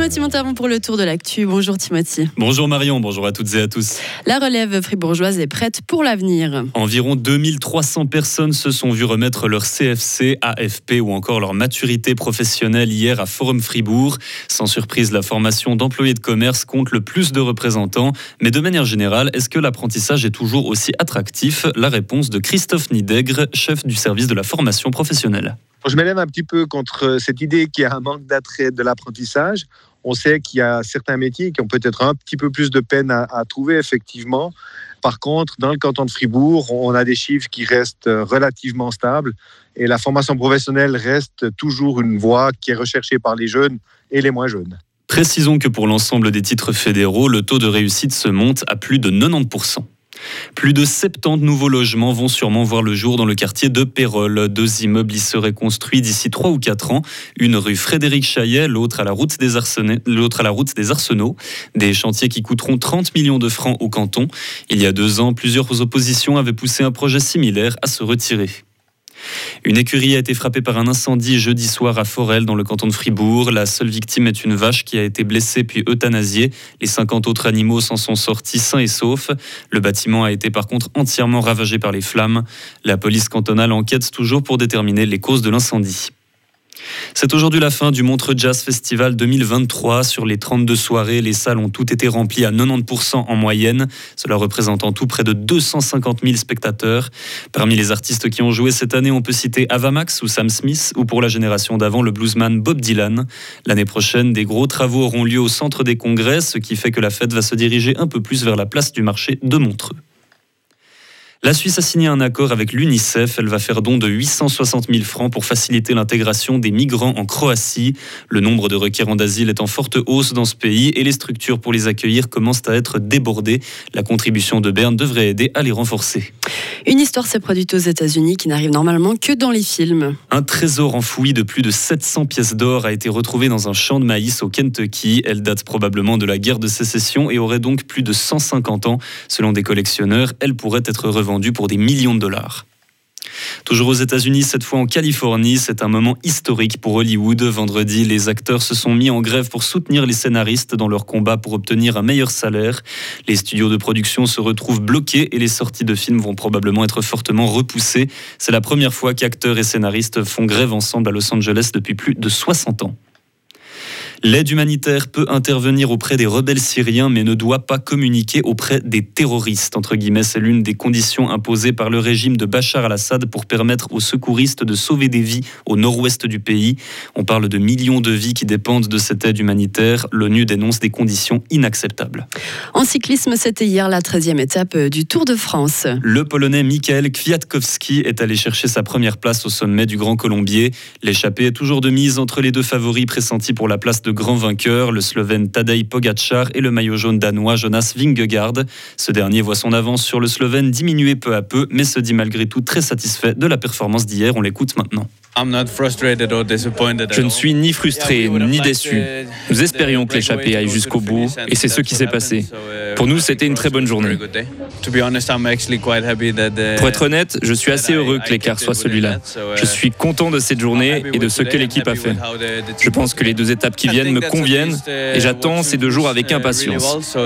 Timothy Montavon pour le tour de l'actu. Bonjour Timothy. Bonjour Marion, bonjour à toutes et à tous. La relève fribourgeoise est prête pour l'avenir. Environ 2300 personnes se sont vues remettre leur CFC, AFP ou encore leur maturité professionnelle hier à Forum Fribourg. Sans surprise, la formation d'employés de commerce compte le plus de représentants. Mais de manière générale, est-ce que l'apprentissage est toujours aussi attractif? La réponse de Christophe Nidègre, chef du service de la formation professionnelle. Je m'élève un petit peu contre cette idée qu'il y a un manque d'attrait de l'apprentissage. On sait qu'il y a certains métiers qui ont peut-être un petit peu plus de peine à, trouver, effectivement. Par contre, dans le canton de Fribourg, on a des chiffres qui restent relativement stables et la formation professionnelle reste toujours une voie qui est recherchée par les jeunes et les moins jeunes. Précisons que pour l'ensemble des titres fédéraux, le taux de réussite se monte à plus de 90%. Plus de 70 nouveaux logements vont sûrement voir le jour dans le quartier de Pérol. Deux immeubles y seraient construits d'ici 3 ou 4 ans. Une rue Frédéric Chaillet, l'autre à, la route des l'autre à la route des Arsenaux. Des chantiers qui coûteront 30 millions de francs au canton. Il y a deux ans, plusieurs oppositions avaient poussé un projet similaire à se retirer. Une écurie a été frappée par un incendie jeudi soir à Forel, dans le canton de Fribourg. La seule victime est une vache qui a été blessée puis euthanasiée. Les 50 autres animaux s'en sont sortis sains et saufs. Le bâtiment a été par contre entièrement ravagé par les flammes. La police cantonale enquête toujours pour déterminer les causes de l'incendie. C'est aujourd'hui la fin du Montreux Jazz Festival 2023. Sur les 32 soirées, les salles ont toutes été remplies à 90% en moyenne, cela représente en tout près de 250 000 spectateurs. Parmi les artistes qui ont joué cette année, on peut citer Avamax ou Sam Smith, ou pour la génération d'avant, le bluesman Bob Dylan. L'année prochaine, des gros travaux auront lieu au centre des congrès, ce qui fait que la fête va se diriger un peu plus vers la place du marché de Montreux. La Suisse a signé un accord avec l'UNICEF. Elle va faire don de 860 000 francs pour faciliter l'intégration des migrants en Croatie. Le nombre de requérants d'asile est en forte hausse dans ce pays et les structures pour les accueillir commencent à être débordées. La contribution de Berne devrait aider à les renforcer. Une histoire s'est produite aux États-Unis qui n'arrive normalement que dans les films. Un trésor enfoui de plus de 700 pièces d'or a été retrouvé dans un champ de maïs au Kentucky. Elle date probablement de la guerre de sécession et aurait donc plus de 150 ans. Selon des collectionneurs, elle pourrait être revendue vendu pour des millions de dollars. Toujours aux États-Unis, cette fois en Californie, c'est un moment historique pour Hollywood. Vendredi, les acteurs se sont mis en grève pour soutenir les scénaristes dans leur combat pour obtenir un meilleur salaire. Les studios de production se retrouvent bloqués et les sorties de films vont probablement être fortement repoussées. C'est la première fois qu'acteurs et scénaristes font grève ensemble à Los Angeles depuis plus de 60 ans. L'aide humanitaire peut intervenir auprès des rebelles syriens, mais ne doit pas communiquer auprès des terroristes. Entre guillemets, c'est l'une des conditions imposées par le régime de Bachar al-Assad pour permettre aux secouristes de sauver des vies au nord-ouest du pays. On parle de millions de vies qui dépendent de cette aide humanitaire. L'ONU dénonce des conditions inacceptables. En cyclisme, c'était hier la 13e étape du Tour de France. Le Polonais Mikhail Kwiatkowski est allé chercher sa première place au sommet du Grand Colombier. L'échappée est toujours de mise entre les deux favoris pressentis pour la place de grand vainqueur, le Slovène Tadej Pogacar et le maillot jaune danois Jonas Vingegaard. Ce dernier voit son avance sur le Slovène diminuer peu à peu, mais se dit malgré tout très satisfait de la performance d'hier. On l'écoute maintenant. Je ne suis ni frustré ni déçu. Nous espérions que l'échappée aille jusqu'au bout et c'est ce qui s'est passé. Pour nous, c'était une très bonne journée. Pour être honnête, je suis assez heureux que l'écart soit celui-là. Je suis content de cette journée et de ce que l'équipe a fait. Je pense que les deux étapes qui viennent me conviennent et j'attends ces deux jours avec impatience.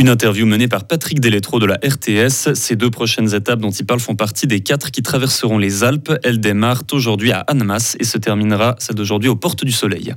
Une interview menée par Patrick Deletro de la RTS. Ces deux prochaines étapes dont il parle font partie des quatre qui traverseront les Alpes. Elles démarrent aujourd'hui à Annemasse et se terminera celle d'aujourd'hui aux Portes du Soleil.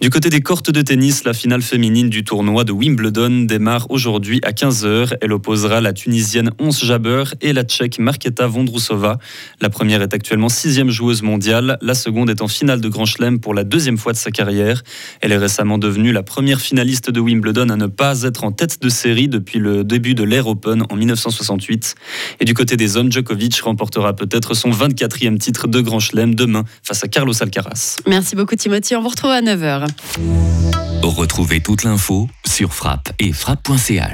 Du côté des cortes de tennis, la finale féminine du tournoi de Wimbledon démarre aujourd'hui à 15h. Elle opposera la Tunisienne Ons Jabeur et la Tchèque Marketa Vondrousova. La première est actuellement sixième joueuse mondiale. La seconde est en finale de Grand Chelem pour la deuxième fois de sa carrière. Elle est récemment devenue la première finaliste de Wimbledon à ne pas être en tête de série depuis le début de l'Air Open en 1968. Et du côté des hommes, Djokovic remportera peut-être son 24e titre de Grand Chelem demain face à Carlos Alcaraz. Merci beaucoup Timothy. On vous retrouve à 9h. Retrouvez toute l'info sur frappe et frappe.ch.